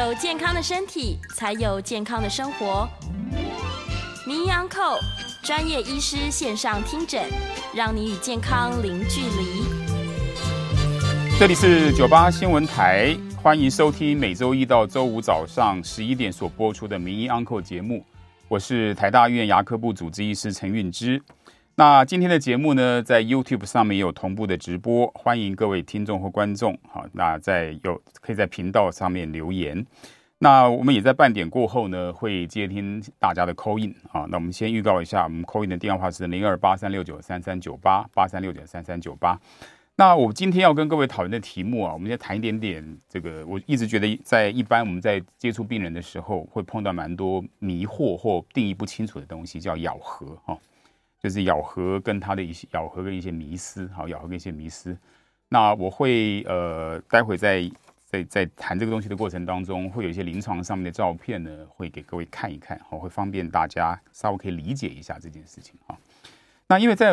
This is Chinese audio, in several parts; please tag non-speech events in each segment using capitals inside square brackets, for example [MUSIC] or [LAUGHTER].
有健康的身体，才有健康的生活。名医 Uncle 专业医师线上听诊，让你与健康零距离。这里是九八新闻台，欢迎收听每周一到周五早上十一点所播出的名医 Uncle 节目。我是台大医院牙科部主治医师陈运之。那今天的节目呢，在 YouTube 上面也有同步的直播，欢迎各位听众或观众。好，那在有可以在频道上面留言。那我们也在半点过后呢，会接听大家的 call in 啊。那我们先预告一下，我们 call in 的电话是零二八三六九三三九八八三六九三三九八。那我今天要跟各位讨论的题目啊，我们先谈一点点这个。我一直觉得，在一般我们在接触病人的时候，会碰到蛮多迷惑或定义不清楚的东西，叫咬合哈。就是咬合跟它的一些咬合跟一些迷思，好，咬合跟一些迷思。那我会呃，待会在在在谈这个东西的过程当中，会有一些临床上面的照片呢，会给各位看一看，好，会方便大家稍微可以理解一下这件事情啊。那因为在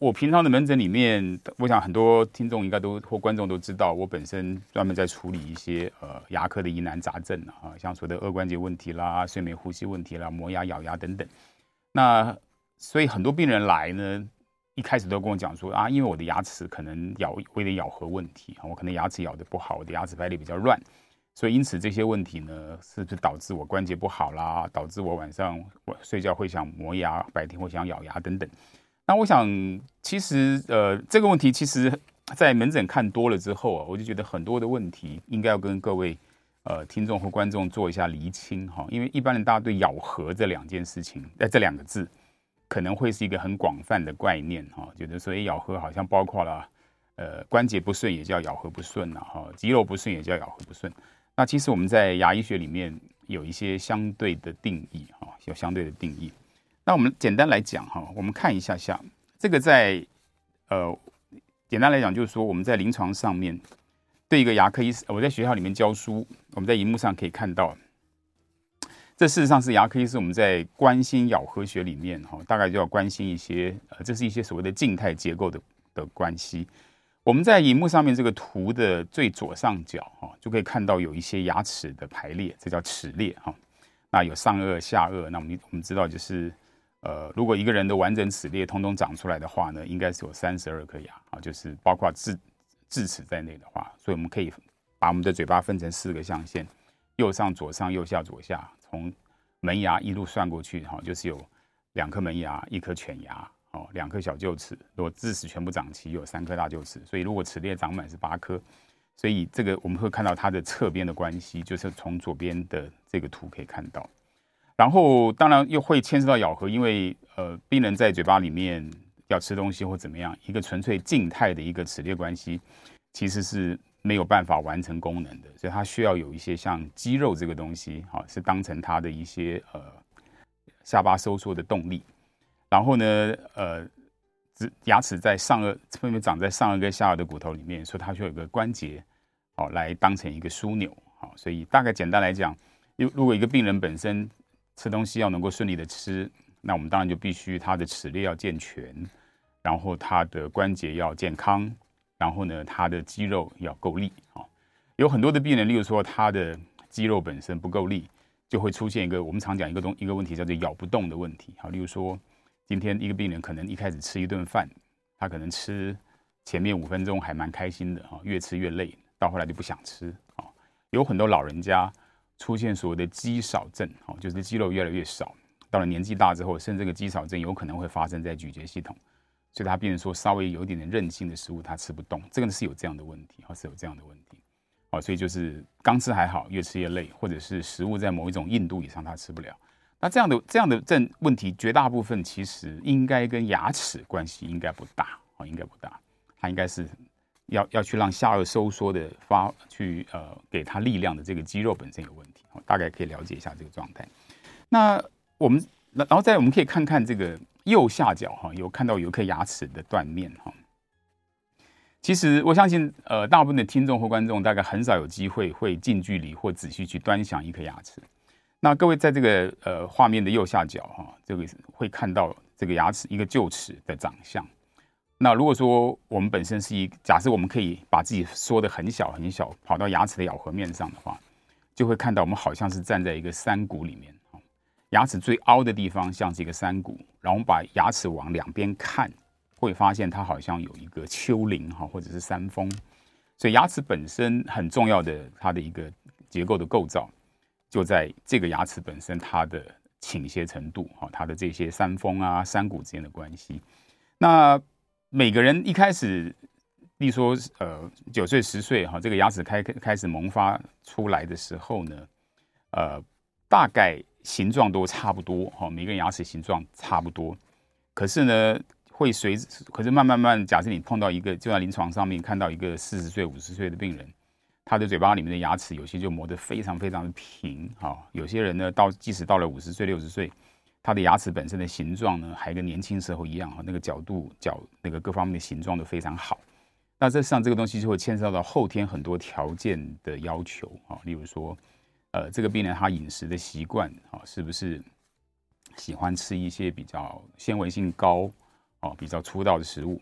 我平常的门诊里面，我想很多听众应该都或观众都知道，我本身专门在处理一些呃牙科的疑难杂症啊，像所谓的颌关节问题啦、睡眠呼吸问题啦、磨牙、咬牙等等。那所以很多病人来呢，一开始都跟我讲说啊，因为我的牙齿可能咬，我有点咬合问题，我可能牙齿咬得不好，我的牙齿排列比较乱，所以因此这些问题呢，是不是导致我关节不好啦？导致我晚上我睡觉会想磨牙，白天会想咬牙等等。那我想，其实呃，这个问题其实在门诊看多了之后啊，我就觉得很多的问题应该要跟各位呃听众和观众做一下厘清哈，因为一般人大家对咬合这两件事情，呃，这两个字。可能会是一个很广泛的概念哈，觉得所以咬合好像包括了，呃，关节不顺也叫咬合不顺呐哈，肌肉不顺也叫咬合不顺。那其实我们在牙医学里面有一些相对的定义哈，有相对的定义。那我们简单来讲哈，我们看一下下这个在呃，简单来讲就是说我们在临床上面对一个牙科医生，我在学校里面教书，我们在荧幕上可以看到。这事实上是牙科医师我们在关心咬合学里面哈，大概就要关心一些呃，这是一些所谓的静态结构的的关系。我们在荧幕上面这个图的最左上角哈，就可以看到有一些牙齿的排列，这叫齿列哈。那有上颚、下颚，那我们我们知道就是呃，如果一个人的完整齿列通通长出来的话呢，应该是有三十二颗牙啊，就是包括智智齿在内的话，所以我们可以把我们的嘴巴分成四个象限：右上、左上、右下、左下。从门牙一路算过去，哈，就是有两颗门牙，一颗犬牙，哦，两颗小臼齿。如果智齿全部长齐，有三颗大臼齿。所以如果齿列长满是八颗。所以这个我们会看到它的侧边的关系，就是从左边的这个图可以看到。然后当然又会牵涉到咬合，因为呃，病人在嘴巴里面要吃东西或怎么样，一个纯粹静态的一个齿列关系，其实是。没有办法完成功能的，所以它需要有一些像肌肉这个东西，哈，是当成它的一些呃下巴收缩的动力。然后呢，呃，牙齿在上颚分别长在上颚跟下颚的骨头里面，所以它需要有个关节，好来当成一个枢纽，好，所以大概简单来讲，如如果一个病人本身吃东西要能够顺利的吃，那我们当然就必须他的齿列要健全，然后他的关节要健康。然后呢，他的肌肉要够力啊。有很多的病人，例如说他的肌肉本身不够力，就会出现一个我们常讲一个东一个问题，叫做咬不动的问题。好，例如说今天一个病人可能一开始吃一顿饭，他可能吃前面五分钟还蛮开心的啊，越吃越累，到后来就不想吃啊。有很多老人家出现所谓的肌少症，哦，就是肌肉越来越少，到了年纪大之后，甚至这个肌少症有可能会发生在咀嚼系统。所以他病人说稍微有一点点韧性的食物，他吃不动，这个是有这样的问题，哈，是有这样的问题，哦，所以就是刚吃还好，越吃越累，或者是食物在某一种硬度以上他吃不了。那这样的这样的症问题，绝大部分其实应该跟牙齿关系应该不大，哦，应该不大，他应该是要要去让下颚收缩的发去呃给他力量的这个肌肉本身有问题，哦，大概可以了解一下这个状态。那我们那然后再我们可以看看这个。右下角哈有看到有一颗牙齿的断面哈，其实我相信呃大部分的听众或观众大概很少有机会会近距离或仔细去端详一颗牙齿。那各位在这个呃画面的右下角哈，这个会看到这个牙齿一个臼齿的长相。那如果说我们本身是一假设我们可以把自己缩得很小很小，跑到牙齿的咬合面上的话，就会看到我们好像是站在一个山谷里面，牙齿最凹的地方像是一个山谷，然后我们把牙齿往两边看，会发现它好像有一个丘陵哈，或者是山峰。所以牙齿本身很重要的它的一个结构的构造，就在这个牙齿本身它的倾斜程度哈，它的这些山峰啊、山谷之间的关系。那每个人一开始，例如说呃九岁十岁哈，这个牙齿开开始萌发出来的时候呢，呃，大概形状都差不多哈，每个人牙齿形状差不多，可是呢。会随，可是慢慢慢，假设你碰到一个，就在临床上面看到一个四十岁、五十岁的病人，他的嘴巴里面的牙齿有些就磨得非常非常的平，哈，有些人呢，到即使到了五十岁、六十岁，他的牙齿本身的形状呢，还跟年轻时候一样，哈，那个角度、角那个各方面的形状都非常好。那这上这个东西就会牵涉到后天很多条件的要求，啊，例如说，呃，这个病人他饮食的习惯，啊，是不是喜欢吃一些比较纤维性高？哦，比较粗糙的食物，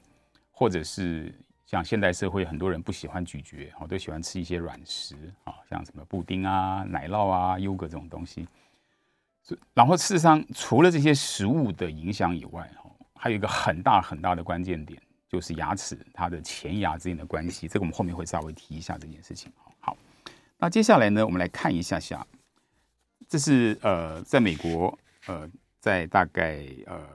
或者是像现代社会很多人不喜欢咀嚼，哦，都喜欢吃一些软食啊，像什么布丁啊、奶酪啊、优格这种东西。然后事实上，除了这些食物的影响以外，哦，还有一个很大很大的关键点，就是牙齿它的前牙之间的关系。这个我们后面会稍微提一下这件事情。那接下来呢，我们来看一下下，这是呃，在美国呃，在大概呃。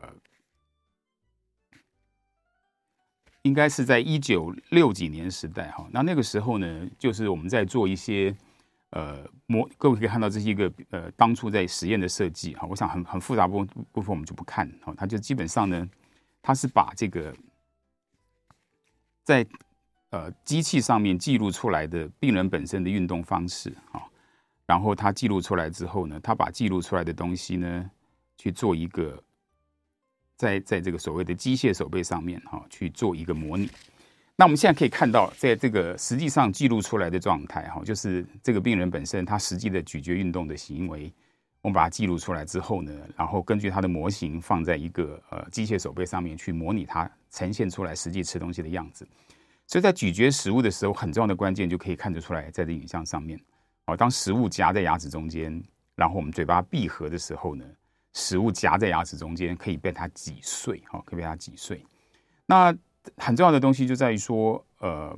应该是在一九六几年时代哈，那那个时候呢，就是我们在做一些呃模，各位可以看到这是一个呃当初在实验的设计哈，我想很很复杂部部分我们就不看哈，它就基本上呢，它是把这个在呃机器上面记录出来的病人本身的运动方式哈，然后它记录出来之后呢，它把记录出来的东西呢去做一个。在在这个所谓的机械手背上面哈，去做一个模拟。那我们现在可以看到，在这个实际上记录出来的状态哈，就是这个病人本身他实际的咀嚼运动的行为，我们把它记录出来之后呢，然后根据它的模型放在一个呃机械手背上面去模拟它呈现出来实际吃东西的样子。所以在咀嚼食物的时候，很重要的关键就可以看得出来，在这影像上面哦，当食物夹在牙齿中间，然后我们嘴巴闭合的时候呢。食物夹在牙齿中间，可以被它挤碎，哈，可以被它挤碎。那很重要的东西就在于说，呃，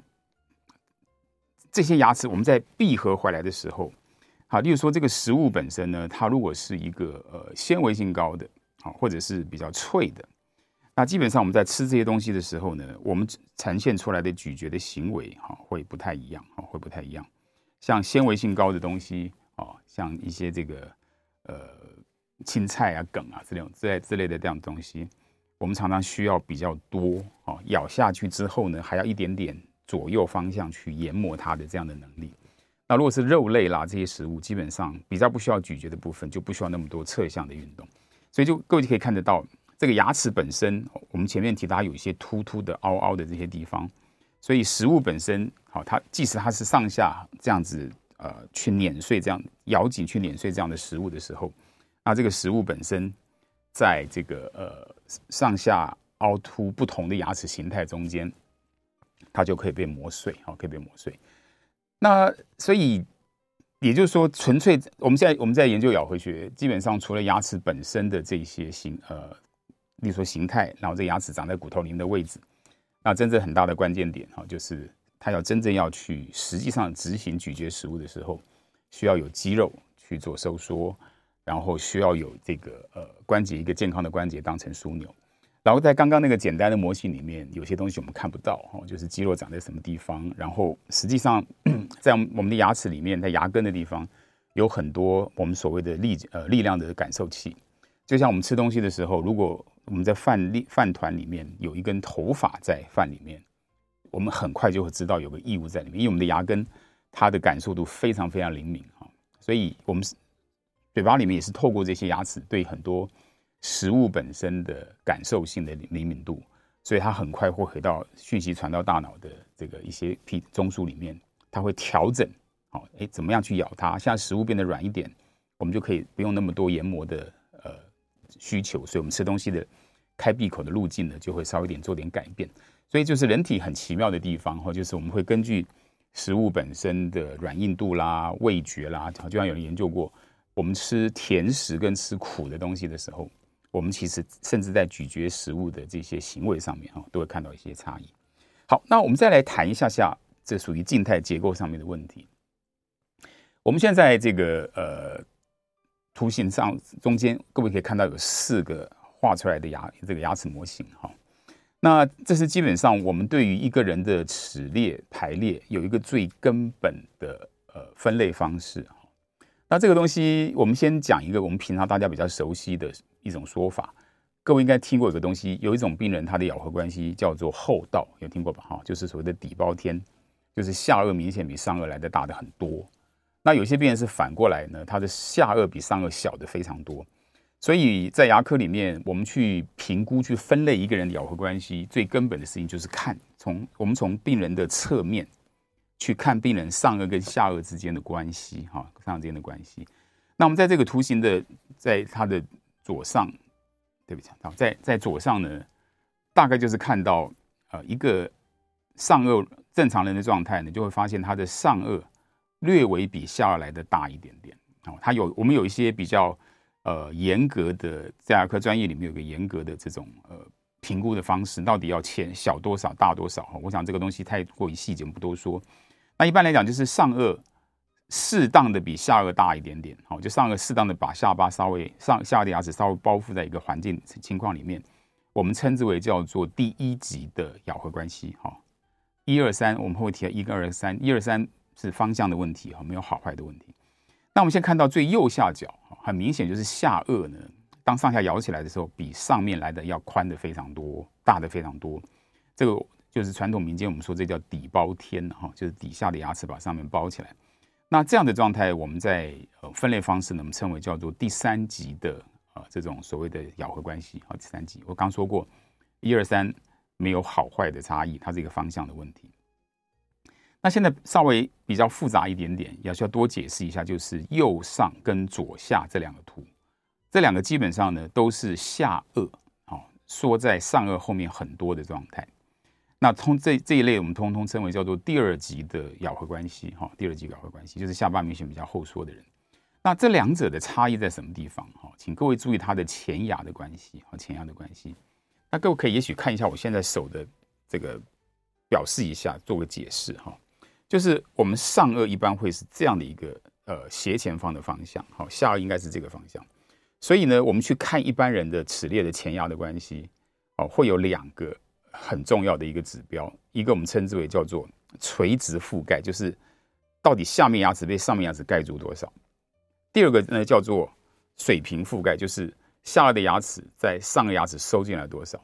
这些牙齿我们在闭合回来的时候，好，例如说这个食物本身呢，它如果是一个呃纤维性高的，好，或者是比较脆的，那基本上我们在吃这些东西的时候呢，我们呈现出来的咀嚼的行为，哈，会不太一样，哈，会不太一样。像纤维性高的东西，啊，像一些这个，呃。青菜啊、梗啊这种之类之类的这样的东西，我们常常需要比较多哦，咬下去之后呢，还要一点点左右方向去研磨它的这样的能力。那如果是肉类啦这些食物，基本上比较不需要咀嚼的部分，就不需要那么多侧向的运动。所以就各位就可以看得到，这个牙齿本身，我们前面提到它有一些突突的、凹凹的这些地方，所以食物本身好，它即使它是上下这样子呃去碾碎这样咬紧去碾碎这样的食物的时候。那这个食物本身，在这个呃上下凹凸不同的牙齿形态中间，它就可以被磨碎，好，可以被磨碎。那所以也就是说，纯粹我们现在我们在研究咬合学，基本上除了牙齿本身的这些形呃，例如说形态，然后这牙齿长在骨头里面的位置，那真正很大的关键点哈，就是它要真正要去实际上执行咀嚼食物的时候，需要有肌肉去做收缩。然后需要有这个呃关节一个健康的关节当成枢纽，然后在刚刚那个简单的模型里面，有些东西我们看不到哈，就是肌肉长在什么地方。然后实际上 [CLEARS THROAT] 在我们的牙齿里面，在牙根的地方有很多我们所谓的力呃力量的感受器。就像我们吃东西的时候，如果我们在饭粒饭团里面有一根头发在饭里面，我们很快就会知道有个异物在里面，因为我们的牙根它的感受度非常非常灵敏哈，所以我们。嘴巴里面也是透过这些牙齿对很多食物本身的感受性的灵敏度，所以它很快会回到讯息传到大脑的这个一些皮中枢里面，它会调整，好，哎，怎么样去咬它？现在食物变得软一点，我们就可以不用那么多研磨的需求，所以我们吃东西的开闭口的路径呢，就会稍微点做点改变。所以就是人体很奇妙的地方哈，就是我们会根据食物本身的软硬度啦、味觉啦，就像有人研究过，我们吃甜食跟吃苦的东西的时候，我们其实甚至在咀嚼食物的这些行为上面哈，都会看到一些差异。好，那我们再来谈一下下，这属于静态结构上面的问题。我们现在这个呃图形上中间，各位可以看到有四个画出来的牙这个牙齿模型哈。那这是基本上我们对于一个人的齿列排列有一个最根本的呃分类方式哈。那这个东西我们先讲一个我们平常大家比较熟悉的一种说法，各位应该听过一个东西，有一种病人他的咬合关系叫做后倒，有听过吧？哈，就是所谓的底包天，就是下颚明显比上颚来的大的很多。那有些病人是反过来呢，他的下颚比上颚小的非常多。所以在牙科里面，我们去评估、去分类一个人咬合关系，最根本的事情就是看从我们从病人的侧面去看病人上颚跟下颚之间的关系，哈，上颚之间的关系。那我们在这个图形的，在它的左上，对不起，好，在在左上呢，大概就是看到呃一个上颚正常人的状态呢，就会发现他的上颚略微比下来的大一点点，哦，它有我们有一些比较。呃，严格的在牙科专业里面有个严格的这种呃评估的方式，到底要切小多少、大多少？哈，我想这个东西太过于细节，我们不多说。那一般来讲，就是上颚适当的比下颚大一点点，好，就上颚适当的把下巴稍微上下的牙齿稍微包覆在一个环境情况里面，我们称之为叫做第一级的咬合关系。哈，一二三，我们会提到一个二三，一二三是方向的问题，哈，没有好坏的问题。那我们先看到最右下角，很明显就是下颚呢，当上下咬起来的时候，比上面来的要宽的非常多，大的非常多。这个就是传统民间我们说这叫底包天哈，就是底下的牙齿把上面包起来。那这样的状态，我们在呃分类方式呢，我们称为叫做第三级的啊这种所谓的咬合关系啊，第三级。我刚说过，一二三没有好坏的差异，它是一个方向的问题。那现在稍微比较复杂一点点，也需要多解释一下，就是右上跟左下这两个图，这两个基本上呢都是下颚，好缩在上颚后面很多的状态。那通这这一类，我们通通称为叫做第二级的咬合关系，哈，第二级咬合关系就是下巴明显比较后缩的人。那这两者的差异在什么地方？哈，请各位注意它的前牙的关系和前牙的关系。那各位可以也许看一下我现在手的这个表示一下，做个解释，哈。就是我们上颚一般会是这样的一个呃斜前方的方向，好，下颚应该是这个方向。所以呢，我们去看一般人的齿列的前牙的关系，哦，会有两个很重要的一个指标，一个我们称之为叫做垂直覆盖，就是到底下面牙齿被上面牙齿盖住多少；第二个呢叫做水平覆盖，就是下颚的牙齿在上颚牙齿收进来多少。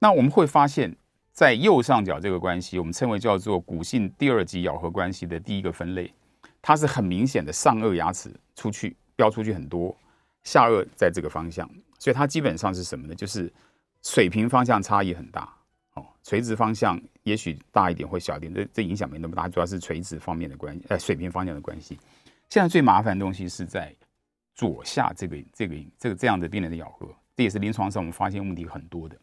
那我们会发现。在右上角这个关系，我们称为叫做骨性第二级咬合关系的第一个分类，它是很明显的上颚牙齿出去飙出去很多，下颚在这个方向，所以它基本上是什么呢？就是水平方向差异很大，哦，垂直方向也许大一点或小一点，这这影响没那么大，主要是垂直方面的关系，呃，水平方向的关系。现在最麻烦的东西是在左下这个这个这个这样的病人的咬合，这也是临床上我们发现问题很多的。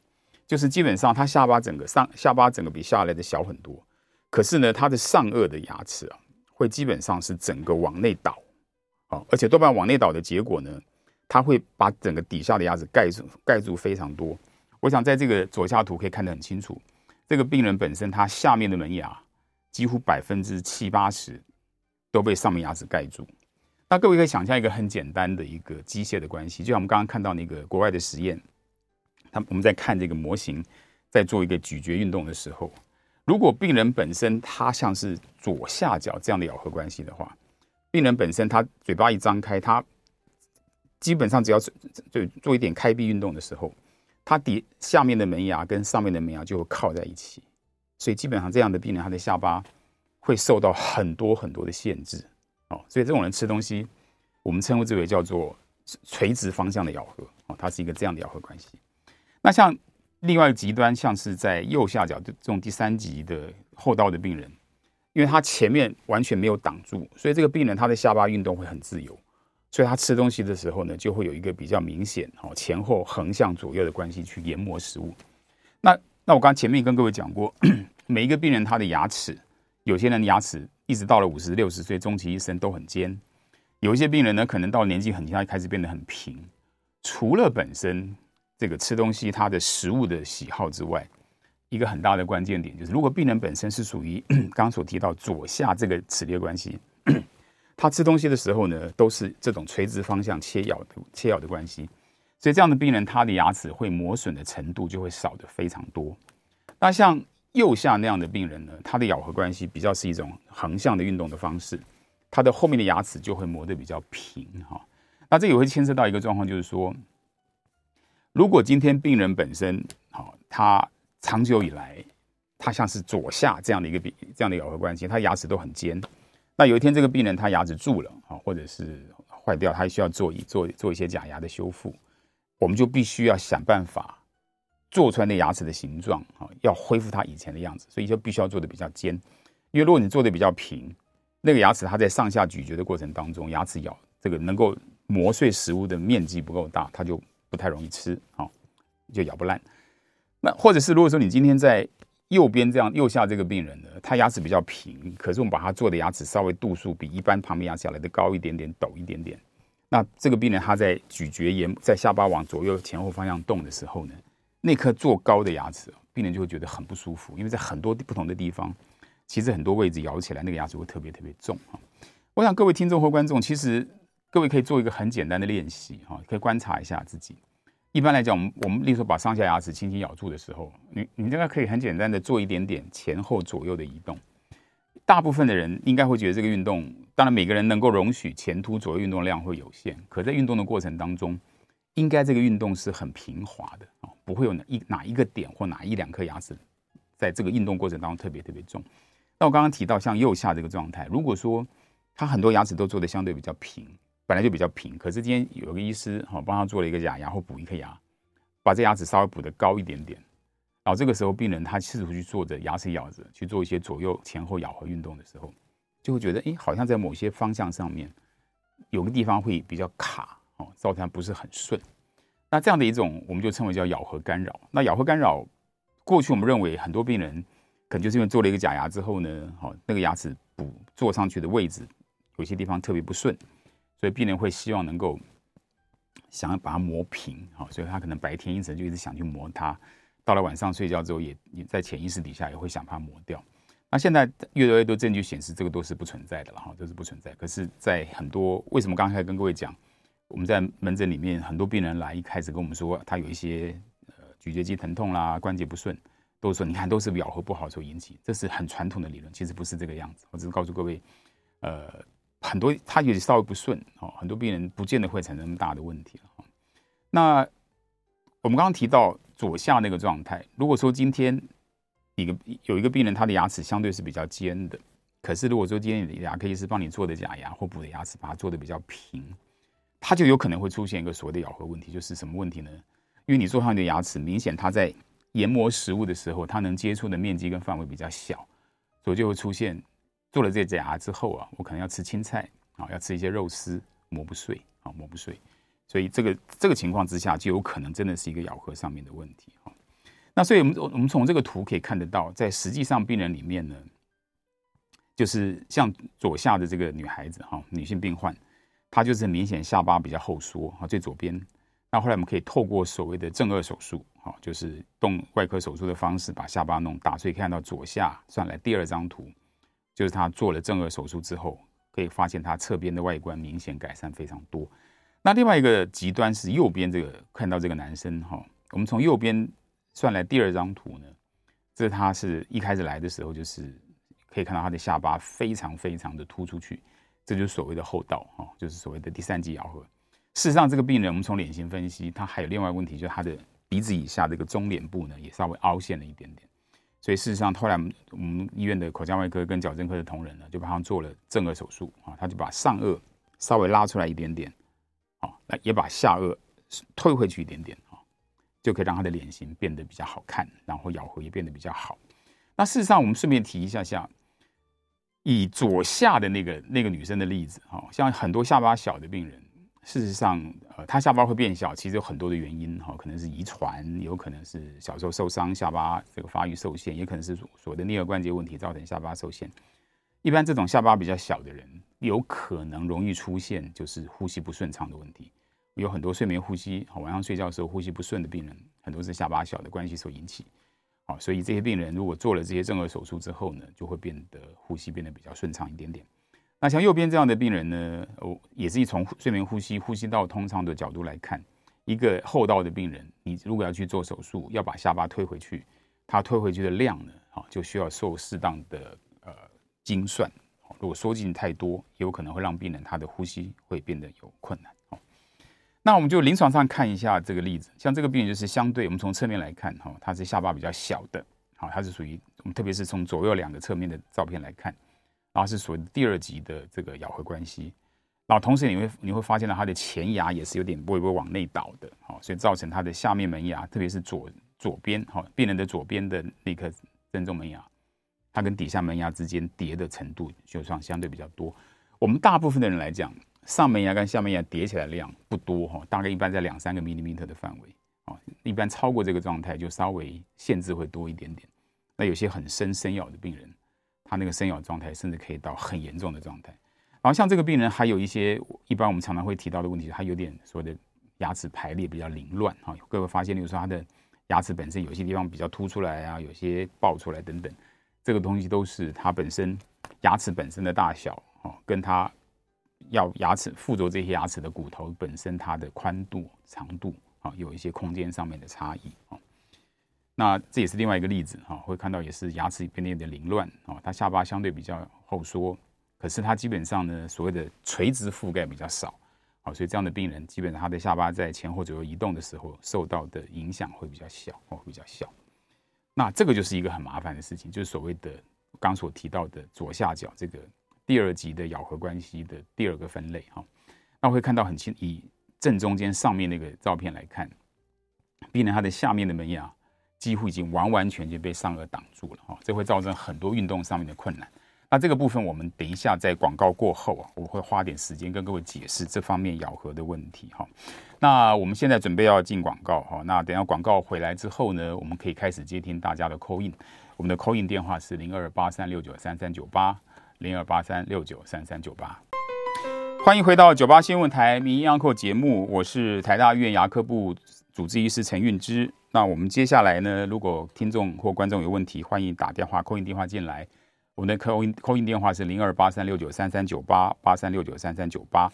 就是基本上，他下巴整个上下巴整个比下来的小很多，可是呢，他的上颚的牙齿啊，会基本上是整个往内倒，啊，而且多半往内倒的结果呢，他会把整个底下的牙齿盖住盖住非常多。我想在这个左下图可以看得很清楚，这个病人本身他下面的门牙几乎百分之七八十都被上面牙齿盖住。那各位可以想象一个很简单的一个机械的关系，就像我们刚刚看到那个国外的实验。他我们在看这个模型，在做一个咀嚼运动的时候，如果病人本身他像是左下角这样的咬合关系的话，病人本身他嘴巴一张开，他基本上只要就做一点开闭运动的时候，他底下面的门牙跟上面的门牙就会靠在一起，所以基本上这样的病人他的下巴会受到很多很多的限制哦，所以这种人吃东西，我们称呼之为叫做垂直方向的咬合哦，它是一个这样的咬合关系。那像另外一个极端，像是在右下角的这种第三级的后道的病人，因为他前面完全没有挡住，所以这个病人他的下巴运动会很自由，所以他吃东西的时候呢，就会有一个比较明显哦前后横向左右的关系去研磨食物。那那我刚前面跟各位讲过，每一个病人他的牙齿有些人牙齿一直到了五十六十岁，终其一生都很尖；有一些病人呢，可能到年纪很轻，他开始变得很平。除了本身这个吃东西他的食物的喜好之外，一个很大的关键点就是，如果病人本身是属于 [CLEARS THROAT] 刚所提到左下这个齿列关系，他吃东西的时候呢，都是这种垂直方向切咬切咬的关系，所以这样的病人他的牙齿会磨损的程度就会少得非常多。那像右下那样的病人呢，他的咬合关系比较是一种横向的运动的方式，他的后面的牙齿就会磨得比较平哈。那这也会牵涉到一个状况，就是说，如果今天病人本身好，他长久以来，他像是左下这样的一个病，这样的咬合关系，他牙齿都很尖。那有一天这个病人他牙齿蛀了啊，或者是坏掉，他需要做一做做一些假牙的修复，我们就必须要想办法做出来那牙齿的形状啊，要恢复他以前的样子，所以就必须要做的比较尖。因为如果你做的比较平，那个牙齿它在上下咀嚼的过程当中，牙齿咬这个能够磨碎食物的面积不够大，它就不太容易吃啊，就咬不烂。那或者是如果说你今天在右边这样右下这个病人呢，他牙齿比较平，可是我们把他做的牙齿稍微度数比一般旁边牙齿来的高一点点，陡一点点。那这个病人他在咀嚼沿在下巴往左右前后方向动的时候呢，那颗做高的牙齿，病人就会觉得很不舒服，因为在很多不同的地方，其实很多位置咬起来那个牙齿会特别特别重啊。我想各位听众或观众，其实各位可以做一个很简单的练习哈，可以观察一下自己。一般来讲，我们我们例如说把上下牙齿轻轻咬住的时候，你你这个可以很简单的做一点点前后左右的移动。大部分的人应该会觉得这个运动，当然每个人能够容许前凸左右运动量会有限，可在运动的过程当中，应该这个运动是很平滑的啊，不会有哪一哪一个点或哪一两颗牙齿在这个运动过程当中特别特别重。那我刚刚提到像右下这个状态，如果说他很多牙齿都做的相对比较平。本来就比较平，可是今天有个医师哈帮他做了一个假牙或补一颗牙，把这牙齿稍微补得高一点点，然后这个时候病人他试图去做着牙齿咬着去做一些左右前后咬合运动的时候，就会觉得哎，好像在某些方向上面有个地方会比较卡哦，造成不是很顺。那这样的一种我们就称为叫咬合干扰。那咬合干扰过去我们认为很多病人可能就是因为做了一个假牙之后呢，好那个牙齿补做上去的位置有些地方特别不顺。所以病人会希望能够想要把它磨平，好，所以他可能白天因此就一直想去磨它，到了晚上睡觉之后也也在潜意识底下也会想把它磨掉。那现在越来越多证据显示这个都是不存在的了哈，都是不存在。可是，在很多为什么刚才跟各位讲，我们在门诊里面很多病人来一开始跟我们说他有一些呃咀嚼肌疼痛啦、关节不顺，都说你看都是咬合不好所引起，这是很传统的理论，其实不是这个样子。我只是告诉各位，呃。很多他有点稍微不顺哦，很多病人不见得会产生那么大的问题了。那我们刚刚提到左下那个状态，如果说今天一个有一个病人他的牙齿相对是比较尖的，可是如果说今天你的牙科医师帮你做的假牙或补的牙齿把它做的比较平，它就有可能会出现一个所谓的咬合问题，就是什么问题呢？因为你做上你的牙齿，明显它在研磨食物的时候，它能接触的面积跟范围比较小，所以就会出现。做了这假牙之后啊，我可能要吃青菜啊，要吃一些肉丝，磨不碎啊，磨不碎，所以这个这个情况之下，就有可能真的是一个咬合上面的问题啊。那所以我们我们从这个图可以看得到，在实际上病人里面呢，就是像左下的这个女孩子哈，女性病患，她就是明显下巴比较后缩啊，最左边。那后来我们可以透过所谓的正颌手术，哈，就是动外科手术的方式把下巴弄大，所以看到左下算来第二张图。就是他做了正颌手术之后，可以发现他侧边的外观明显改善非常多。那另外一个极端是右边这个，看到这个男生哈，我们从右边算来第二张图呢，这他是一开始来的时候，就是可以看到他的下巴非常非常的突出去，这就是所谓的戽斗哈，就是所谓的第三级咬合。事实上，这个病人我们从脸型分析，他还有另外一个问题，就是他的鼻子以下这个中脸部呢，也稍微凹陷了一点点。所以事实上，后来我们医院的口腔外科跟矫正科的同仁呢，就帮他做了正颌手术啊，他就把上颚稍微拉出来一点点，啊，也把下颚退回去一点点啊，就可以让他的脸型变得比较好看，然后咬合也变得比较好。那事实上，我们顺便提一下下，以左下的那个那个女生的例子，哈，像很多下巴小的病人。事实上，呃，他下巴会变小，其实有很多的原因哈，可能是遗传，有可能是小时候受伤，下巴这个发育受限，也可能是所谓的颞颌关节问题造成下巴受限。一般这种下巴比较小的人，有可能容易出现就是呼吸不顺畅的问题。有很多睡眠呼吸，晚上睡觉的时候呼吸不顺的病人，很多是下巴小的关系所引起。好，所以这些病人如果做了这些正颌手术之后呢，就会变得呼吸变得比较顺畅一点点。那像右边这样的病人呢，哦，也是从睡眠呼吸、呼吸道通畅的角度来看，一个厚道的病人，你如果要去做手术，要把下巴推回去，他推回去的量呢，啊，就需要受适当的呃精算。如果缩进太多，有可能会让病人他的呼吸会变得有困难。那我们就临床上看一下这个例子，像这个病人就是相对，我们从侧面来看，哈，他是下巴比较小的，好，他是属于我们特别是从左右两个侧面的照片来看。然后是属于第二级的这个咬合关系，然后同时你会你会发现到它的前牙也是有点微微往内倒的，好，所以造成它的下面门牙，特别是左左边，哈，病人的左边的那颗正中门牙，它跟底下门牙之间叠的程度就算相对比较多。我们大部分的人来讲，上门牙跟下门牙叠起来量不多，哈，大概一般在两三个 millimeter 的范围，啊，一般超过这个状态就稍微限制会多一点点。那有些很深深咬的病人。他那个生咬状态，甚至可以到很严重的状态。然后像这个病人，还有一些一般我们常常会提到的问题，他有点所谓的牙齿排列比较凌乱啊。各位发现，例如说他的牙齿本身有些地方比较凸出来啊，有些爆出来等等，这个东西都是他本身牙齿本身的大小哦，跟他要牙齿附着这些牙齿的骨头本身它的宽度、长度啊，有一些空间上面的差异啊。那这也是另外一个例子哈，会看到也是牙齿变得有点凌乱啊，他下巴相对比较后缩，可是他基本上呢，所谓的垂直覆盖比较少，好，所以这样的病人基本上他的下巴在前后左右移动的时候受到的影响会比较小哦，比较小。那这个就是一个很麻烦的事情，就是所谓的刚所提到的左下角这个第二级的咬合关系的第二个分类哈。那会看到很清，以正中间上面那个照片来看，病人他的下面的门牙。几乎已经完完全全被上颚挡住了哈，这会造成很多运动上面的困难。那这个部分我们等一下在广告过后啊，我会花点时间跟各位解释这方面咬合的问题哈。那我们现在准备要进广告哈，那等下广告回来之后呢，我们可以开始接听大家的 call in。我们的 call in 电话是零二八三六九三三九八零二八三六九三三九八。欢迎回到九八新闻台名医安扣节目，我是台大医院牙科部主治医师陈运之。那我们接下来呢，如果听众或观众有问题，欢迎打电话 call in 电话进来。我们的 call in call in 电话是零二八三六九三三九八八三六九三三九八。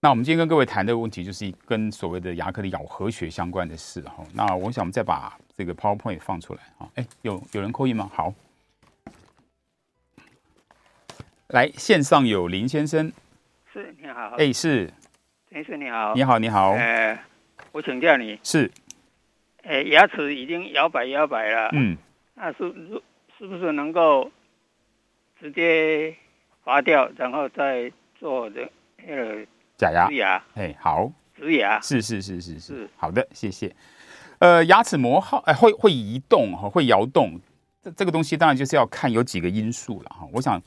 那我们今天跟各位谈的问题，就是跟所谓的牙科的咬合学相关的事哈。那我想我们再把这个 PowerPoint 放出来啊。哎，有有人 call in 吗？好，来线上有林先生，是你好，哎是，先生你好，你好你好，呃，我请教你是。哎，牙齿已经摇摆摇摆了，嗯，那是是是不是能够直接拔掉，然后再做的那个假牙？植牙？哎，好，植牙是是是是是，好的，谢谢。呃，牙齿磨耗，哎，会会移动哈，会摇动，这这个东西当然就是要看有几个因素了哈。我想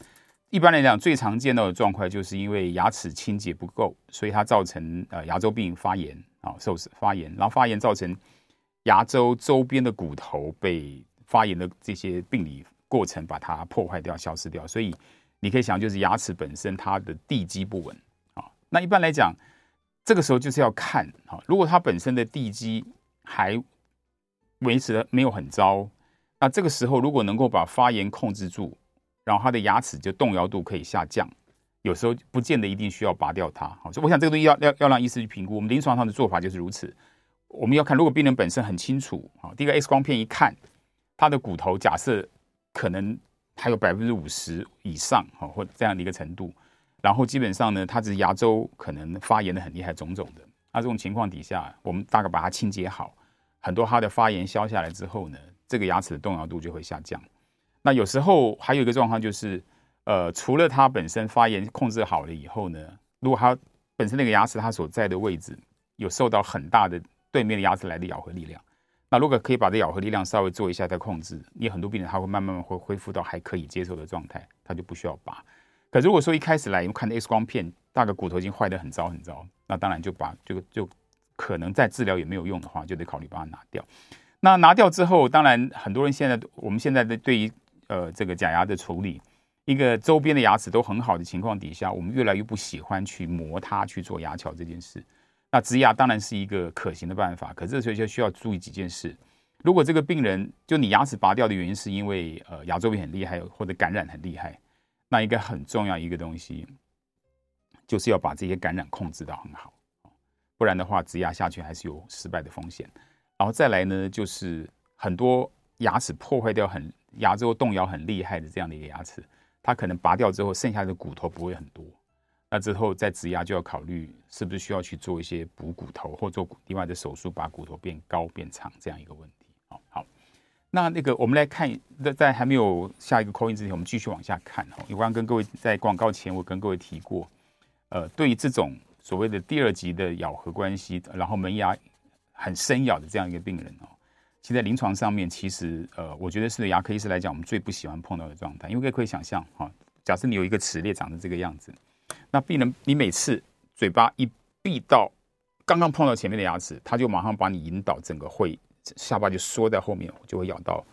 一般来讲，最常见到的状况就是因为牙齿清洁不够，所以它造成呃牙周病发炎啊，受损发炎，然后发炎造成。牙周周边的骨头被发炎的这些病理过程把它破坏掉、消失掉，所以你可以想，就是牙齿本身它的地基不稳啊。那一般来讲，这个时候就是要看啊，如果它本身的地基还维持的没有很糟，那这个时候如果能够把发炎控制住，然后它的牙齿就动摇度可以下降，有时候不见得一定需要拔掉它。好，所以我想这个东西要要要让医师去评估。我们临床上的做法就是如此。我们要看，如果病人本身很清楚啊，第一个 X 光片一看，他的骨头假设可能还有百分之五十以上啊，或这样的一个程度，然后基本上呢，他只是牙周可能发炎的很厉害，肿肿的。那这种情况底下，我们大概把它清洁好，很多它的发炎消下来之后呢，这个牙齿的动摇度就会下降。那有时候还有一个状况就是，呃，除了它本身发炎控制好了以后呢，如果它本身那个牙齿它所在的位置有受到很大的对面的牙齿来的咬合力量，那如果可以把这咬合力量稍微做一下再控制，你很多病人他会慢慢会恢复到还可以接受的状态，他就不需要拔。可如果说一开始来，你们看的 X 光片，大概骨头已经坏得很糟很糟，那当然就把就就可能再治疗也没有用的话，就得考虑把它拿掉。那拿掉之后，当然很多人现在我们现在的对于呃这个假牙的处理，一个周边的牙齿都很好的情况底下，我们越来越不喜欢去磨它去做牙桥这件事。那植牙当然是一个可行的办法，可这时候就需要注意几件事。如果这个病人就你牙齿拔掉的原因是因为呃牙周病很厉害或者感染很厉害，那一个很重要一个东西就是要把这些感染控制到很好，不然的话植牙下去还是有失败的风险。然后再来呢，就是很多牙齿破坏掉很牙周动摇很厉害的这样的一个牙齿。它可能拔掉之后，剩下的骨头不会很多。那之后再植牙就要考虑是不是需要去做一些补骨头，或做另外的手术，把骨头变高变长这样一个问题。好，好，那那个我们来看，在在还没有下一个 coin 之前，我们继续往下看哈。我刚跟各位在广告前，我跟各位提过，呃，对于这种所谓的第二级的咬合关系，然后门牙很深咬的这样一个病人哦。其实在临床上面，其实呃，我觉得是牙科医师来讲，我们最不喜欢碰到的状态，因为各位可以想象哈，假设你有一个齿列长得这个样子，那病人你每次嘴巴一闭到刚刚碰到前面的牙齿，他就马上把你引导整个会下巴就缩在后面，就会咬到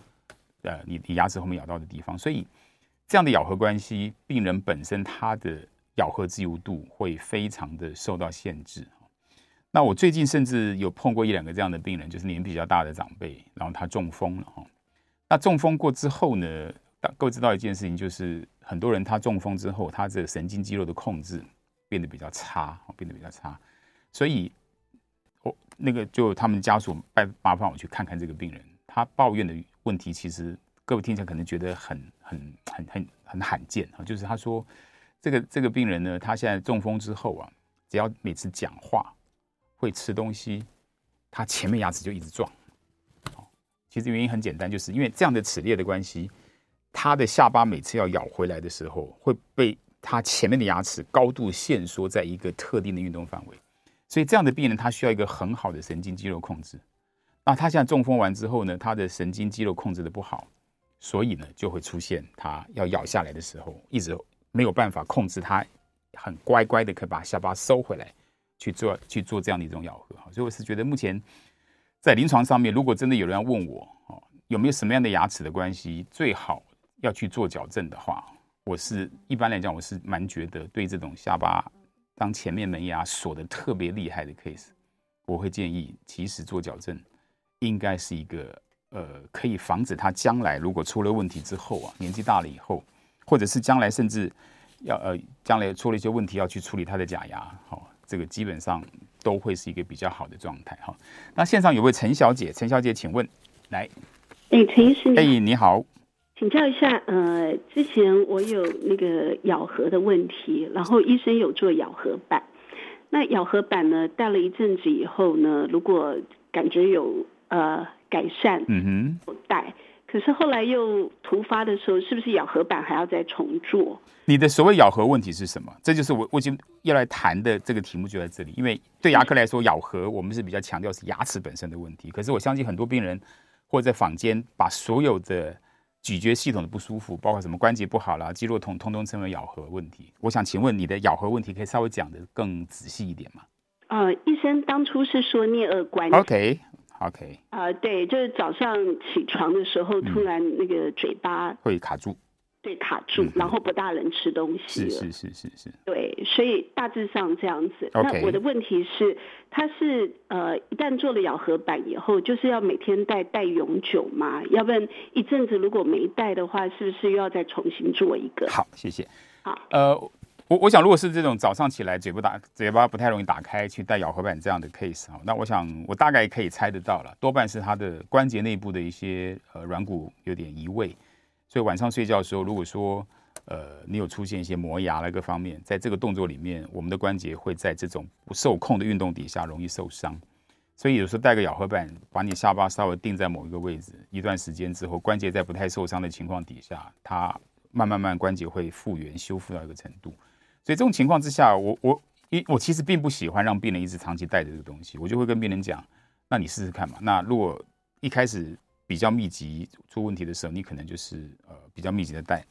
呃你你牙齿后面咬到的地方，所以这样的咬合关系，病人本身他的咬合自由度会非常的受到限制。那我最近甚至有碰过一两个这样的病人，就是年纪比较大的长辈，然后他中风了哈。那中风过之后呢，大各位知道一件事情，就是很多人他中风之后，他这神经肌肉的控制变得比较差，变得比较差。所以，我那个就他们家属拜麻烦我去看看这个病人，他抱怨的问题，其实各位听起来可能觉得很很很很很罕见啊，就是他说这个这个病人呢，他现在中风之后啊，只要每次讲话。会吃东西，他前面牙齿就一直撞。其实原因很简单，就是因为这样的齿列的关系，他的下巴每次要咬回来的时候，会被他前面的牙齿高度限缩在一个特定的运动范围。所以这样的病人，他需要一个很好的神经肌肉控制。那他现在中风完之后呢，他的神经肌肉控制的不好，所以呢，就会出现他要咬下来的时候，一直没有办法控制他，很乖乖的可以把下巴收回来。去做去做这样的一种咬合，所以我是觉得目前在临床上面，如果真的有人要问我哦，有没有什么样的牙齿的关系最好要去做矫正的话，我是一般来讲，我是蛮觉得对这种下巴当前面门牙锁的特别厉害的 case，我会建议其实做矫正应该是一个呃可以防止他将来如果出了问题之后啊，年纪大了以后，或者是将来甚至要呃将来出了一些问题要去处理他的假牙，好。这个基本上都会是一个比较好的状态哈。那线上有位陈小姐，陈小姐，请问，来，哎，陈医师，哎，你好，请教一下，呃，之前我有那个咬合的问题，然后医生有做咬合板，那咬合板呢戴了一阵子以后呢，如果感觉有呃改善，嗯哼，戴。可是后来又突发的时候，是不是咬合板还要再重做？你的所谓咬合问题是什么？这就是我我已经要来谈的这个题目就在这里。因为对牙科来说，咬合我们是比较强调是牙齿本身的问题。可是我相信很多病人或者在坊间把所有的咀嚼系统的不舒服，包括什么关节不好啦、肌肉痛，通通称为咬合问题。我想请问你的咬合问题可以稍微讲得更仔细一点吗？呃，医生当初是说颞颌关节。OK。OK，啊、呃，对，就是早上起床的时候，突然那个嘴巴、嗯、会卡住，对，卡住，嗯、然后不大能吃东西。是是是是是。对，所以大致上这样子。那我的问题是，他是呃，一旦做了咬合板以后，就是要每天戴戴永久吗？要不然一阵子如果没戴的话，是不是又要再重新做一个？好，谢谢。好，呃。我我想，如果是这种早上起来嘴不打嘴巴不太容易打开去戴咬合板这样的 case 啊，那我想我大概可以猜得到了，多半是他的关节内部的一些呃软骨有点移位，所以晚上睡觉的时候，如果说呃你有出现一些磨牙那个方面，在这个动作里面，我们的关节会在这种不受控的运动底下容易受伤，所以有时候戴个咬合板，把你下巴稍微定在某一个位置，一段时间之后，关节在不太受伤的情况底下，它慢慢慢关节会复原修复到一个程度。所以这种情况之下，我我一我其实并不喜欢让病人一直长期带着这个东西，我就会跟病人讲，那你试试看嘛。那如果一开始比较密集出问题的时候，你可能就是呃比较密集的戴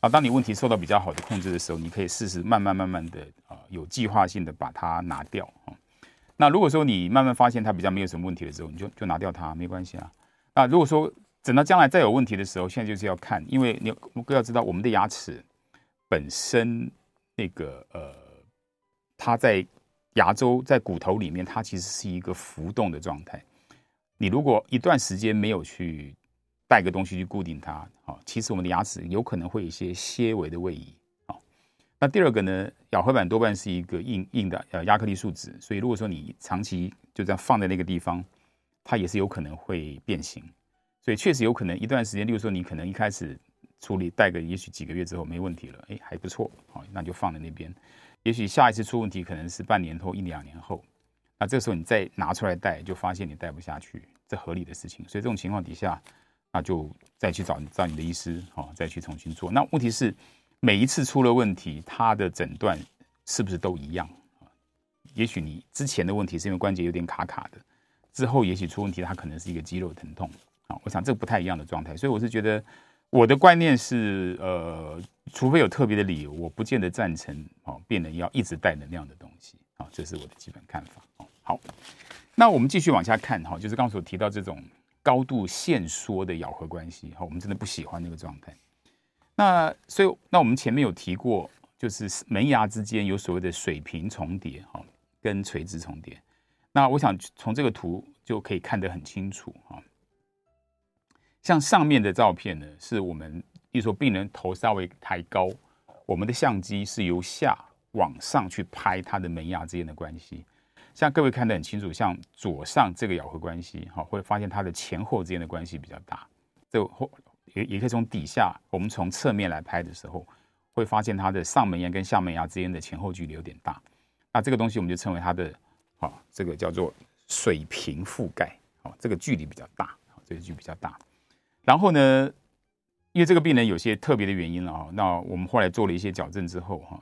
啊。当你问题受到比较好的控制的时候，你可以试试慢慢慢慢的啊有计划性的把它拿掉啊。那如果说你慢慢发现它比较没有什么问题的时候，你就就拿掉它没关系啊。那如果说等到将来再有问题的时候，现在就是要看，因为你要要知道我们的牙齿。本身那个呃，它在牙周在骨头里面，它其实是一个浮动的状态。你如果一段时间没有去带个东西去固定它，好，其实我们的牙齿有可能会有一些些微的位移。好，那第二个呢，咬合板多半是一个硬硬的呃亚克力树脂，所以如果说你长期就这样放在那个地方，它也是有可能会变形。所以确实有可能一段时间，例如说你可能一开始处理带个，也许几个月之后没问题了，哎，还不错，好，那就放在那边。也许下一次出问题可能是半年后、一两年后。那这时候你再拿出来戴，就发现你戴不下去，这合理的事情。所以这种情况底下，那就再去找找你的医师，好，再去重新做。那问题是，每一次出了问题，他的诊断是不是都一样？也许你之前的问题是因为关节有点卡卡的，之后也许出问题，它可能是一个肌肉疼痛。啊，我想这不太一样的状态。所以我是觉得，我的观念是，呃，除非有特别的理由，我不见得赞成哦，病人要一直戴能量的东西。啊，这是我的基本看法。好，那我们继续往下看哈，就是刚才所提到这种高度限缩的咬合关系哈，我们真的不喜欢那个状态。那所以，那我们前面有提过，就是门牙之间有所谓的水平重叠哈，跟垂直重叠。那我想从这个图就可以看得很清楚哈。像上面的照片呢，是我们比如说病人头稍微抬高，我们的相机是由下往上去拍他的门牙之间的关系。像各位看得很清楚，像左上这个咬合关系，哈，会发现它的前后之间的关系比较大。这后也也可以从底下，我们从侧面来拍的时候，会发现它的上门牙跟下门牙之间的前后距离有点大。那这个东西我们就称为它的，哈，这个叫做水平覆盖，好，这个距离比较大，这个距离比较大。然后呢，因为这个病人有些特别的原因了啊，那我们后来做了一些矫正之后，哈，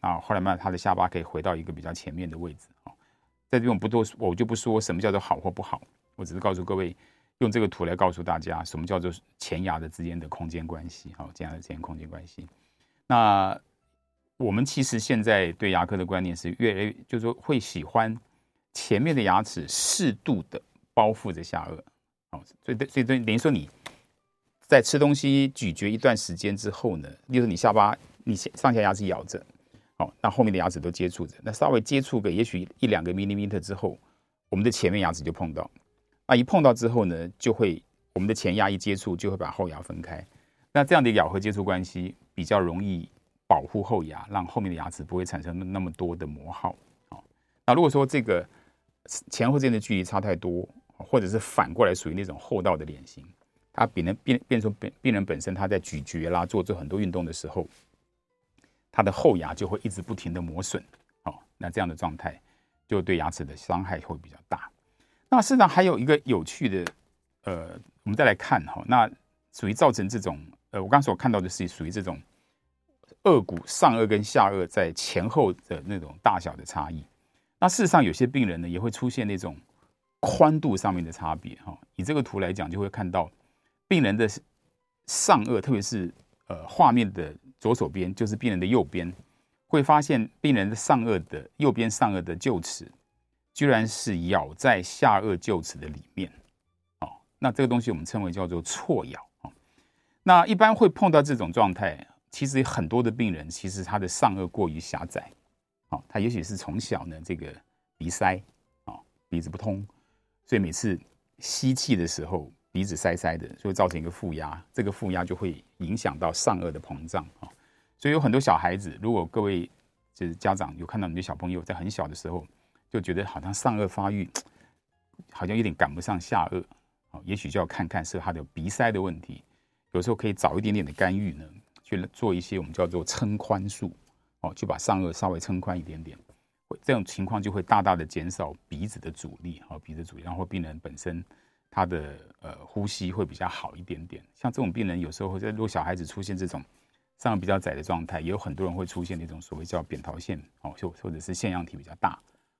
啊，后来慢慢他的下巴可以回到一个比较前面的位置。在这边我不多，我就不说什么叫做好或不好，我只是告诉各位，用这个图来告诉大家什么叫做前牙的之间的空间关系，好，前牙之间空间关系。那我们其实现在对牙科的观念是越来越，就是说会喜欢前面的牙齿适度的包覆着下颚，好，所以所以等于说你在吃东西咀嚼一段时间之后呢，例如你下巴你上下牙齿咬着。好，那后面的牙齿都接触着，那稍微接触个也许一两个 millimeter 之后，我们的前面牙齿就碰到，那一碰到之后呢，就会我们的前牙一接触就会把后牙分开，那这样的咬合接触关系比较容易保护后牙，让后面的牙齿不会产生那么多的磨耗。好，那如果说这个前后之间的距离差太多，或者是反过来属于那种厚道的脸型，它变成变变成病病人本身他在咀嚼啦，做做很多运动的时候。它的后牙就会一直不停的磨损，哦，那这样的状态就对牙齿的伤害会比较大。那事实上还有一个有趣的，呃，我们再来看哈，那属于造成这种，呃，我刚刚所看到的是属于这种颚骨上颚跟下颚在前后的那种大小的差异。那事实上有些病人呢也会出现那种宽度上面的差别哈。以这个图来讲，就会看到病人的上颚，特别是呃画面的。左手边就是病人的右边，会发现病人的上颚的右边上颚的臼齿，居然是咬在下颚臼齿的里面，哦，那这个东西我们称为叫做错咬，哦，那一般会碰到这种状态，其实很多的病人其实他的上颚过于狭窄，哦，他也许是从小呢这个鼻塞，哦，鼻子不通，所以每次吸气的时候。鼻子塞塞的，就会造成一个负压，这个负压就会影响到上颚的膨胀啊。所以有很多小孩子，如果各位就是家长有看到你的小朋友在很小的时候，就觉得好像上颚发育好像有点赶不上下顎，也许就要看看是他的鼻塞的问题。有时候可以早一点点的干预呢，去做一些我们叫做撑宽术哦，就把上颚稍微撑宽一点点，这种情况就会大大的减少鼻子的阻力啊，鼻子阻力，然后病人本身。他的呃呼吸会比较好一点点，像这种病人有时候会在如果小孩子出现这种上比较窄的状态，也有很多人会出现那种所谓叫扁桃腺哦，或或者是腺样体比较大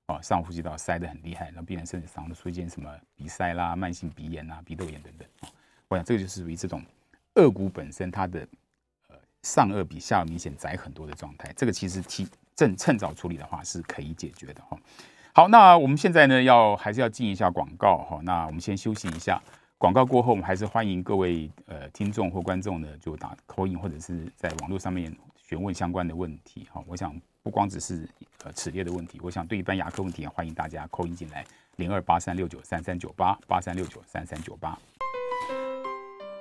哦，上呼吸道塞得很厉害，那病人甚至常常出现什么鼻塞啦、慢性鼻炎啊、鼻窦炎等等。我想这个就是属于这种颚骨本身它的呃上颚比下颚明显窄很多的状态，这个其实提正趁早处理的话是可以解决的哈。好，那我们现在呢，要还是要进一下广告哈。那我们先休息一下，广告过后，我们还是欢迎各位呃听众或观众呢，就打 call in 或者是在网络上面询问相关的问题。哈，我想不光只是呃齿列的问题，我想对一般牙科问题，欢迎大家 call in 进来零二八三六九三三九八八三六九三三九八。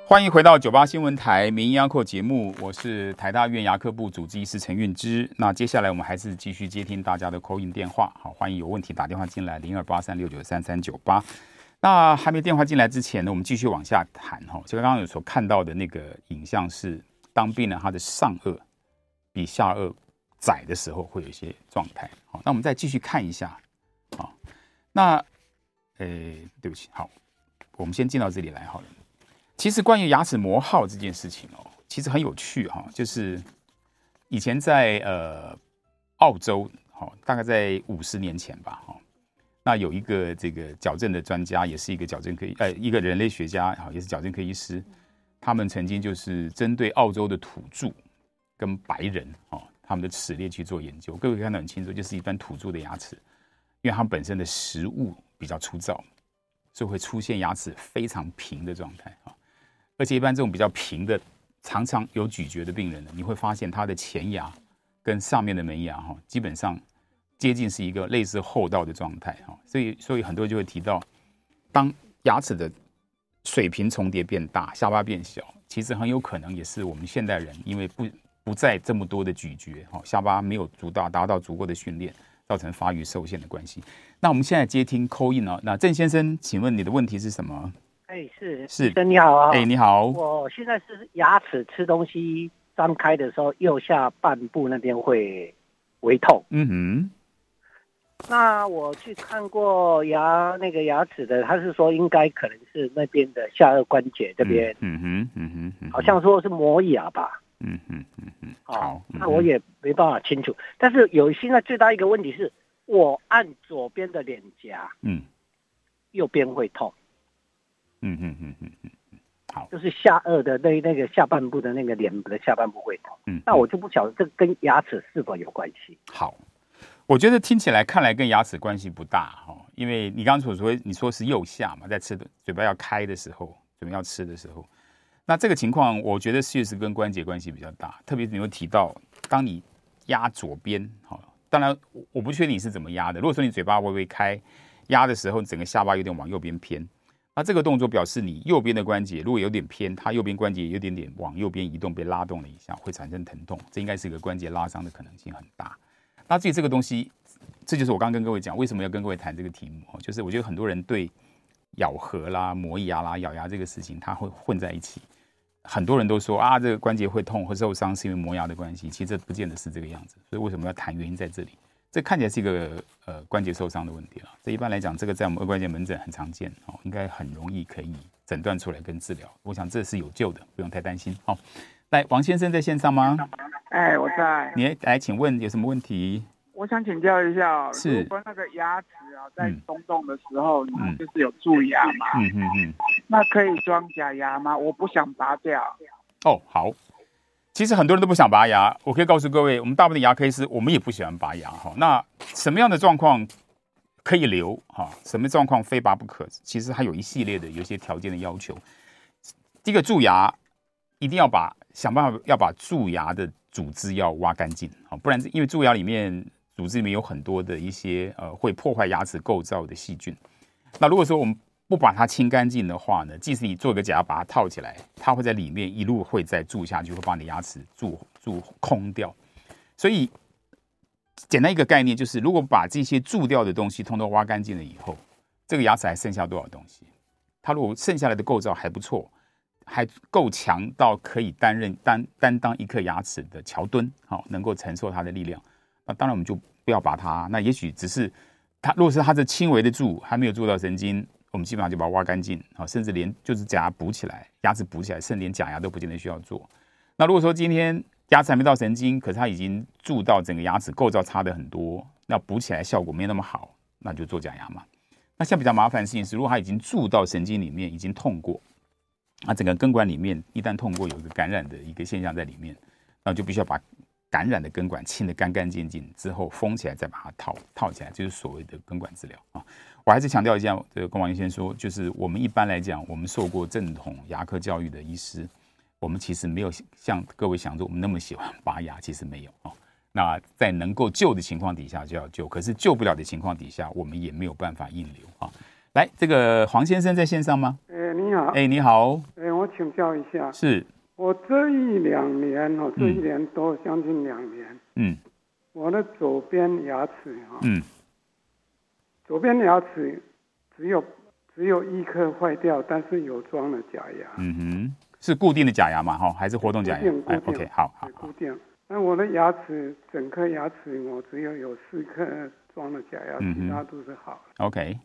欢迎回到九八新闻台民医安扣节目，我是台大院牙科部主治医师陈运之。那接下来我们还是继续接听大家的 call in 电话，好，欢迎有问题打电话进来零二八三六九三三九八。那还没电话进来之前呢，我们继续往下谈哈。就刚刚有所看到的那个影像是，当病人他的上颚比下颚窄的时候，会有一些状态。好，那我们再继续看一下。好，那，呃，对不起，好，我们先进到这里来好了。其实关于牙齿磨耗这件事情哦，其实很有趣哈。就是以前在呃澳洲，好，大概在五十年前吧，哈，那有一个这个矫正的专家，也是一个矫正科医，呃，一个人类学家，哈，也是矫正科医师。他们曾经就是针对澳洲的土著跟白人，哦，他们的齿列去做研究。各位可以看得很清楚，就是一般土著的牙齿，因为他们本身的食物比较粗糙，所以会出现牙齿非常平的状态啊。而且一般这种比较平的，常常有咀嚼的病人呢，你会发现他的前牙跟上面的门牙哈，基本上接近是一个类似厚道的状态哈。所以，所以很多人就会提到，当牙齿的水平重叠变大，下巴变小，其实很有可能也是我们现代人因为不不再这么多的咀嚼哈，下巴没有足到达到足够的训练，造成发育受限的关系。那我们现在接听 call in 哦，那郑先生，请问你的问题是什么？哎，是是，医生你好啊！哎，你好，我现在是牙齿吃东西张开的时候，右下半部那边会微痛。嗯哼。那我去看过牙那个牙齿的，他是说应该可能是那边的下颚关节这边。嗯哼，嗯哼，嗯哼，好像说是磨牙吧。嗯哼，嗯哼，好，那我也没办法清楚。但是有现在最大一个问题是，我按左边的脸颊，嗯，右边会痛。嗯嗯嗯嗯嗯好，就是下颚的那那个下半部的那个脸的下半部会痛。嗯，那我就不晓得这跟牙齿是否有关系。好，我觉得听起来看来跟牙齿关系不大哈，因为你刚刚所说你说是右下嘛，在吃的嘴巴要开的时候，准备要吃的时候，那这个情况我觉得确实跟关节关系比较大，特别是你会提到，当你压左边，哈，当然我不确定你是怎么压的。如果说你嘴巴微微开压的时候，整个下巴有点往右边偏。那这个动作表示你右边的关节如果有点偏，它右边关节有点点往右边移动，被拉动了一下，会产生疼痛，这应该是一个关节拉伤的可能性很大。那至于这个东西，这就是我刚刚跟各位讲为什么要跟各位谈这个题目，就是我觉得很多人对咬合啦、磨牙啦、咬牙这个事情，它会混在一起。很多人都说啊，这个关节会痛或受伤是因为磨牙的关系，其实这不见得是这个样子。所以为什么要谈原因在这里？这看起来是一个呃关节受伤的问题了。这一般来讲，这个在我们顎关节门诊很常见哦，应该很容易可以诊断出来跟治疗。我想这是有救的，不用太担心。好，来，王先生在线上吗？哎，我在。你来，请问有什么问题？我想请教一下，是如果那个牙齿啊在松动的时候，嗯，就是有蛀牙嘛，嗯嗯嗯，那可以装假牙吗？我不想拔掉。哦，好。其实很多人都不想拔牙，我可以告诉各位，我们大部分的牙科医师，我们也不喜欢拔牙哈。那什么样的状况可以留哈？什么状况非拔不可？其实还有一系列的有些条件的要求。第一个蛀牙一定要把想办法要把蛀牙的组织要挖干净啊，不然因为蛀牙里面组织里面有很多的一些呃会破坏牙齿构造的细菌。那如果说我们不把它清干净的话呢，即使你做个假牙把它套起来，它会在里面一路会再蛀下去，会把你牙齿蛀蛀空掉。所以简单一个概念就是，如果把这些蛀掉的东西通通挖干净了以后，这个牙齿还剩下多少东西？它如果剩下来的构造还不错，还够强到可以担任担担当一颗牙齿的桥墩，好，能够承受它的力量。那当然我们就不要把它。那也许只是它，如果是它是轻微的蛀，还没有蛀到神经。我们基本上就把它挖干净，啊，甚至连就是假牙补起来，牙齿补起来，甚至连假牙都不见得需要做。那如果说今天牙齿还没到神经，可是它已经蛀到整个牙齿构造差的很多，那补起来效果没那么好，那就做假牙嘛。那现在比较麻烦的事情是，如果它已经蛀到神经里面，已经痛过，那整个根管里面一旦痛过，有一个感染的一个现象在里面，那就必须要把感染的根管清得干干净净之后封起来，再把它套套起来，就是所谓的根管治疗啊。我还是强调一下，这个跟王医生说，就是我们一般来讲，我们受过正统牙科教育的医师，我们其实没有像各位想着我们那么喜欢拔牙，其实没有哦。那在能够救的情况底下就要救，可是救不了的情况底下，我们也没有办法硬留啊。来，这个黄先生在线上吗？哎，你好。哎，你好。哎，我请教一下。是。我这一两年哦，这一年多，将近两年。嗯。我的左边牙齿哈。嗯。左边牙齿只有只有一颗坏掉，但是有装了假牙。嗯哼。是固定的假牙嘛？哈，还是活动假牙？固定。固定。哎，OK，好好。固定。那我的牙齿，整颗牙齿我只有有四颗装了假牙，其他都是好的。OK。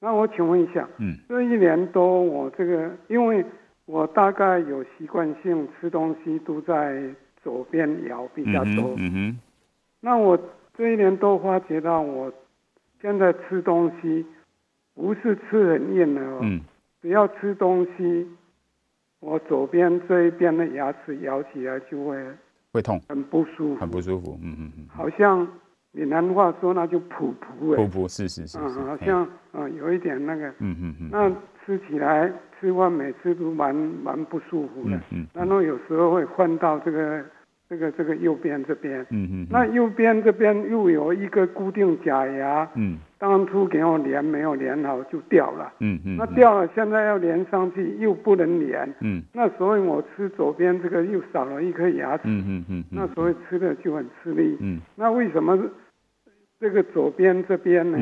那我请问一下，嗯，这一年多我这个，因为我大概有习惯性吃东西都在左边咬比较多。嗯哼。那我这一年多发觉到，我现在吃东西不是吃很硬的哦，嗯，只要吃东西，我左边这一边的牙齿咬起来就会。会痛，很不舒服，很不舒服，嗯嗯嗯，好像闽南话说那就噗噗，噗噗是是是，嗯，好像嗯有一点那个，嗯嗯嗯，那吃起来吃饭每次都蛮蛮不舒服的，嗯，然后有时候会换到这个。这个这个右边这边，嗯嗯，那右边这边又有一个固定假牙，嗯，当初给我连没有连好就掉了，嗯嗯，那掉了现在要连上去又不能连，嗯，那所以我吃左边这个又少了一颗牙齿，嗯嗯嗯，那所以吃的就很吃力，嗯，那为什么这个左边这边呢，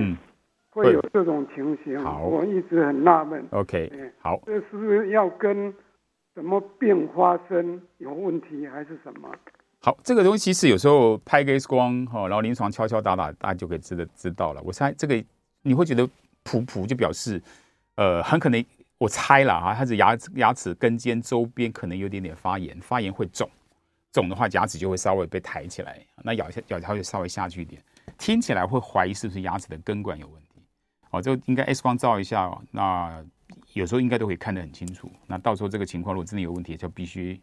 会有这种情形？好，我一直很纳闷。OK，好，这是不是要跟什么病发生有问题还是什么？好，这个东西其实有时候拍个 X 光哈，然后临床敲敲打打，大家就可以知道知道了。我猜这个你会觉得噗噗，就表示呃，很可能我猜了啊，它是牙牙齿根尖周边可能有点点发炎，发炎会肿，肿的话牙齿就会稍微被抬起来，那咬一下咬它会稍微下去一点，听起来会怀疑是不是牙齿的根管有问题。好，就应该 X 光照一下，那 [LAUGHS] 有时候应该都可以看得很清楚。那到时候这个情况如果真的有问题，就必须。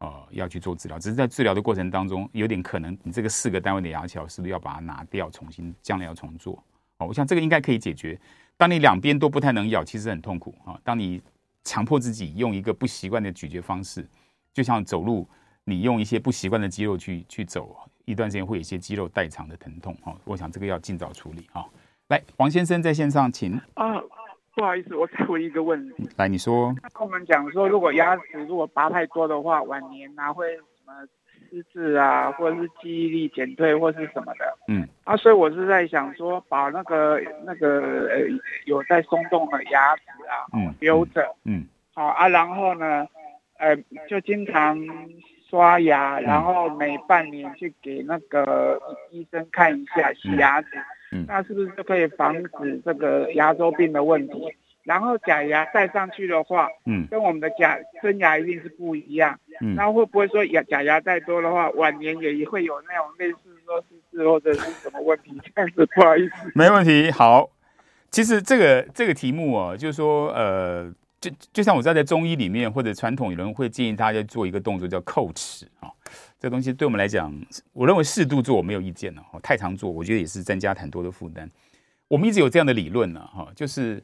呃，要去做治疗，只是在治疗的过程当中，有点可能你这个四个单位的牙桥是不是要把它拿掉，重新将来要重做？哦，我想这个应该可以解决。当你两边都不太能咬，其实很痛苦啊。当你强迫自己用一个不习惯的咀嚼方式，就像走路，你用一些不习惯的肌肉去去走，一段时间会有一些肌肉代偿的疼痛。哈，我想这个要尽早处理啊。来，王先生在线上，请。啊。不好意思，我再问一个问题。来，你说。他跟我们讲说，如果牙齿如果拔太多的话，晚年啊会什么失智啊，或者是记忆力减退，或是什么的。嗯。啊，所以我是在想说，把那个那个呃有在松动的牙齿啊，嗯，留着。嗯。好啊，然后呢，呃，就经常刷牙，然后每半年去给那个医生看一下洗牙齿。嗯，那是不是就可以防止这个牙周病的问题？然后假牙戴上去的话，嗯，跟我们的假真牙一定是不一样。嗯，那会不会说牙假牙戴多的话，晚年也会有那种类似说失智或者是什么问题？这样子不好意思。没问题。好，其实这个这个题目啊，就是说，呃，就就像我知道在中医里面或者传统有人会建议大家做一个动作叫叩齿啊。这东西对我们来讲，我认为适度做我没有意见了。太常做，我觉得也是增加很多的负担。我们一直有这样的理论呢，哈，就是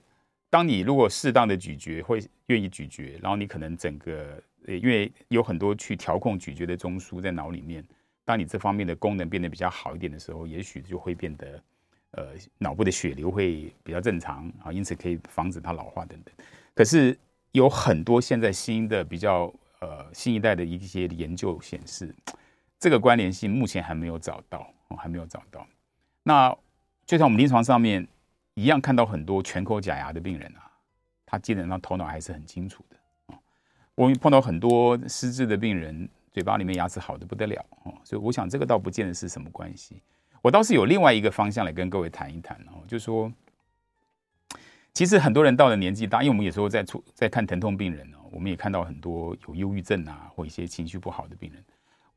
当你如果适当的咀嚼，会愿意咀嚼，然后你可能整个，因为有很多去调控咀嚼的中枢在脑里面，当你这方面的功能变得比较好一点的时候，也许就会变得，呃，脑部的血流会比较正常啊，因此可以防止它老化等等。可是有很多现在新的比较。呃，新一代的一些研究显示，这个关联性目前还没有找到，哦，还没有找到。那就像我们临床上面一样，看到很多全口假牙的病人啊，他基本上头脑还是很清楚的。我们碰到很多失智的病人，嘴巴里面牙齿好的不得了，哦，所以我想这个倒不见得是什么关系。我倒是有另外一个方向来跟各位谈一谈哦，就是说，其实很多人到了年纪大，因为我们有时候在出在看疼痛病人哦。我们也看到很多有忧郁症啊，或一些情绪不好的病人。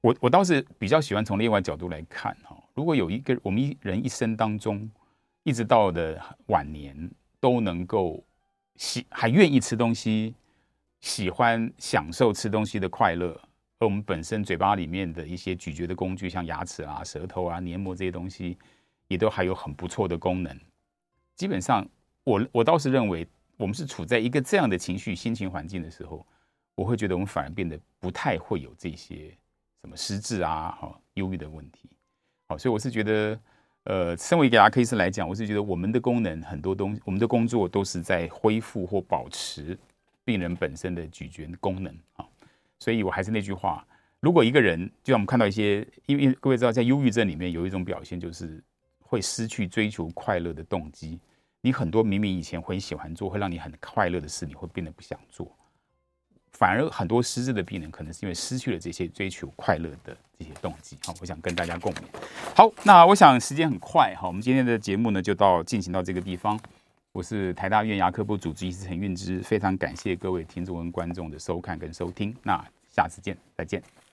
我我倒是比较喜欢从另外角度来看哈。如果有一个我们一人一生当中，一直到的晚年都能够喜还愿意吃东西，喜欢享受吃东西的快乐，而我们本身嘴巴里面的一些咀嚼的工具，像牙齿啊、舌头啊、黏膜这些东西，也都还有很不错的功能。基本上我，我倒是认为。我们是处在一个这样的情绪、心情环境的时候，我会觉得我们反而变得不太会有这些什么失智啊、哈忧郁的问题。好，所以我是觉得，呃，身为一个牙科医生来讲，我是觉得我们的功能很多东西，我们的工作都是在恢复或保持病人本身的咀嚼功能啊。所以我还是那句话，如果一个人，就像我们看到一些，因为各位知道，在忧郁症里面有一种表现就是。会失去追求快乐的动机，你很多明明以前很喜欢做，会让你很快乐的事，你会变得不想做。反而很多失智的病人，可能是因为失去了这些追求快乐的这些动机。好，我想跟大家共勉。好，那我想时间很快，哈，我们今天的节目呢就到进行到这个地方。我是台大院牙科部主治医师陈运之，非常感谢各位听众跟观众的收看跟收听。那下次见，再见。